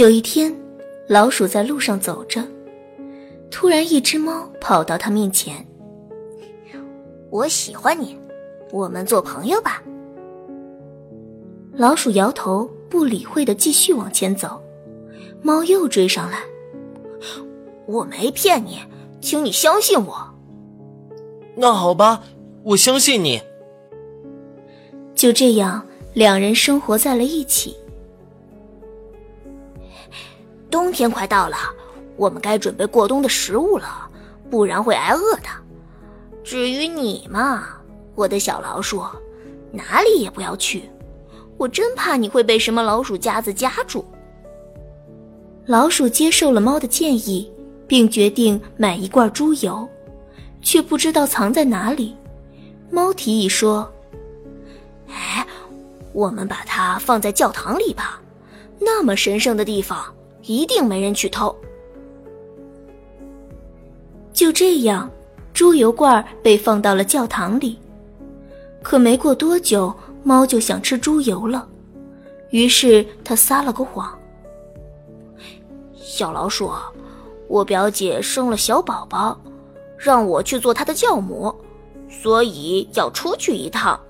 有一天，老鼠在路上走着，突然一只猫跑到它面前。我喜欢你，我们做朋友吧。老鼠摇头，不理会的继续往前走。猫又追上来。我没骗你，请你相信我。那好吧，我相信你。就这样，两人生活在了一起。冬天快到了，我们该准备过冬的食物了，不然会挨饿的。至于你嘛，我的小老鼠，哪里也不要去，我真怕你会被什么老鼠夹子夹住。老鼠接受了猫的建议，并决定买一罐猪油，却不知道藏在哪里。猫提议说：“哎，我们把它放在教堂里吧，那么神圣的地方。”一定没人去偷。就这样，猪油罐被放到了教堂里。可没过多久，猫就想吃猪油了，于是它撒了个谎：“小老鼠，我表姐生了小宝宝，让我去做她的教母，所以要出去一趟。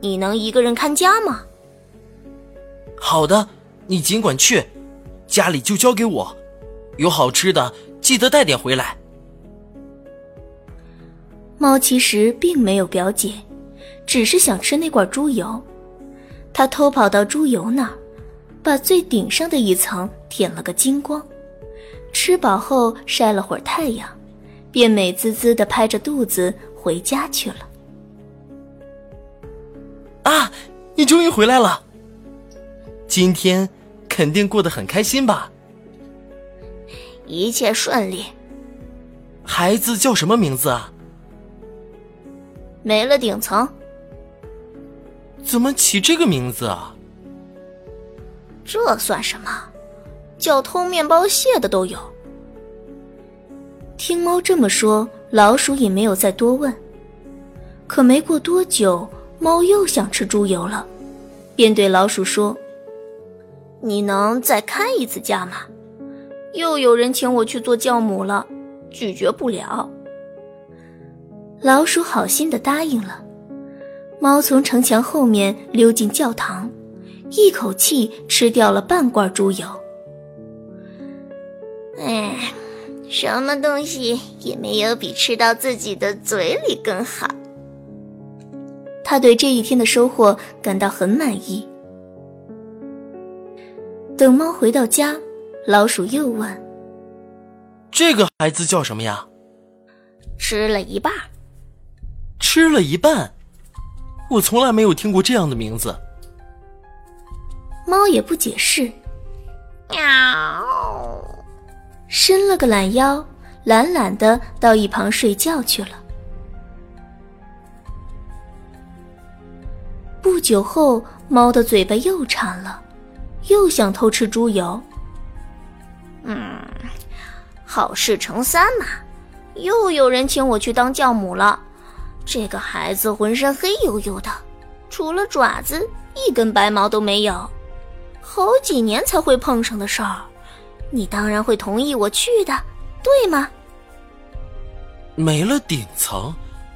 你能一个人看家吗？”“好的，你尽管去。”家里就交给我，有好吃的记得带点回来。猫其实并没有表姐，只是想吃那罐猪油。他偷跑到猪油那儿，把最顶上的一层舔了个精光。吃饱后晒了会儿太阳，便美滋滋的拍着肚子回家去了。啊，你终于回来了！今天。肯定过得很开心吧？一切顺利。孩子叫什么名字啊？没了顶层。怎么起这个名字啊？这算什么？叫偷面包屑的都有。听猫这么说，老鼠也没有再多问。可没过多久，猫又想吃猪油了，便对老鼠说。你能再看一次价吗？又有人请我去做教母了，拒绝不了。老鼠好心的答应了。猫从城墙后面溜进教堂，一口气吃掉了半罐猪油。哎，什么东西也没有比吃到自己的嘴里更好。他对这一天的收获感到很满意。等猫回到家，老鼠又问：“这个孩子叫什么呀？”吃了一半。吃了一半，我从来没有听过这样的名字。猫也不解释，喵，伸了个懒腰，懒懒的到一旁睡觉去了。不久后，猫的嘴巴又馋了。又想偷吃猪油，嗯，好事成三嘛，又有人请我去当教母了。这个孩子浑身黑黝黝的，除了爪子一根白毛都没有，好几年才会碰上的事儿，你当然会同意我去的，对吗？没了顶层，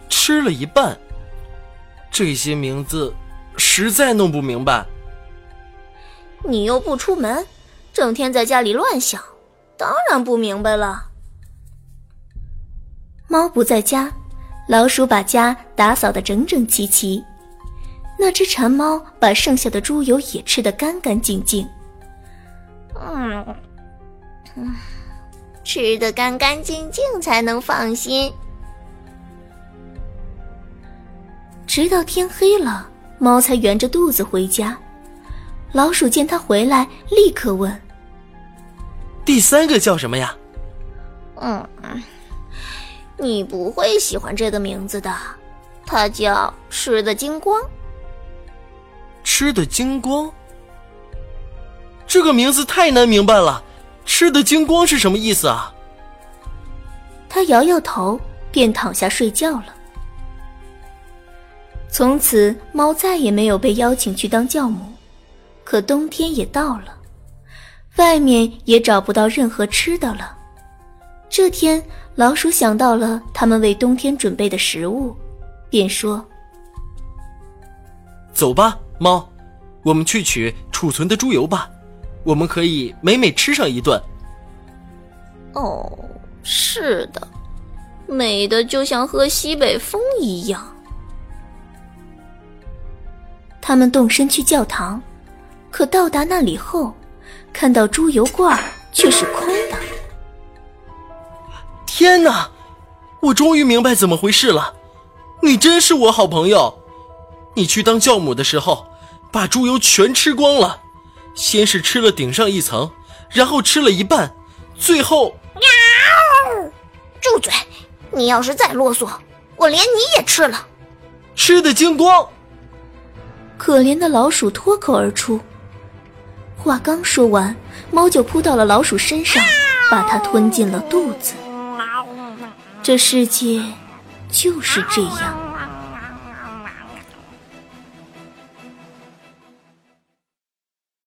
吃了一半，这些名字实在弄不明白。你又不出门，整天在家里乱想，当然不明白了。猫不在家，老鼠把家打扫的整整齐齐。那只馋猫把剩下的猪油也吃得干干净净。嗯，嗯，吃的干干净净才能放心。直到天黑了，猫才圆着肚子回家。老鼠见他回来，立刻问：“第三个叫什么呀？”“嗯，你不会喜欢这个名字的，它叫吃的精光。”“吃的精光？这个名字太难明白了，吃的精光是什么意思啊？”他摇摇头，便躺下睡觉了。从此，猫再也没有被邀请去当教母。可冬天也到了，外面也找不到任何吃的了。这天，老鼠想到了他们为冬天准备的食物，便说：“走吧，猫，我们去取储存的猪油吧，我们可以美美吃上一顿。”哦，是的，美的就像喝西北风一样。他们动身去教堂，可到达那里后，看到猪油罐却是空的。天哪！我终于明白怎么回事了。你真是我好朋友。你去当教母的时候，把猪油全吃光了，先是吃了顶上一层，然后吃了一半，最后……喵！住嘴！你要是再啰嗦，我连你也吃了。吃的精光。可怜的老鼠脱口而出，话刚说完，猫就扑到了老鼠身上，把它吞进了肚子。这世界就是这样。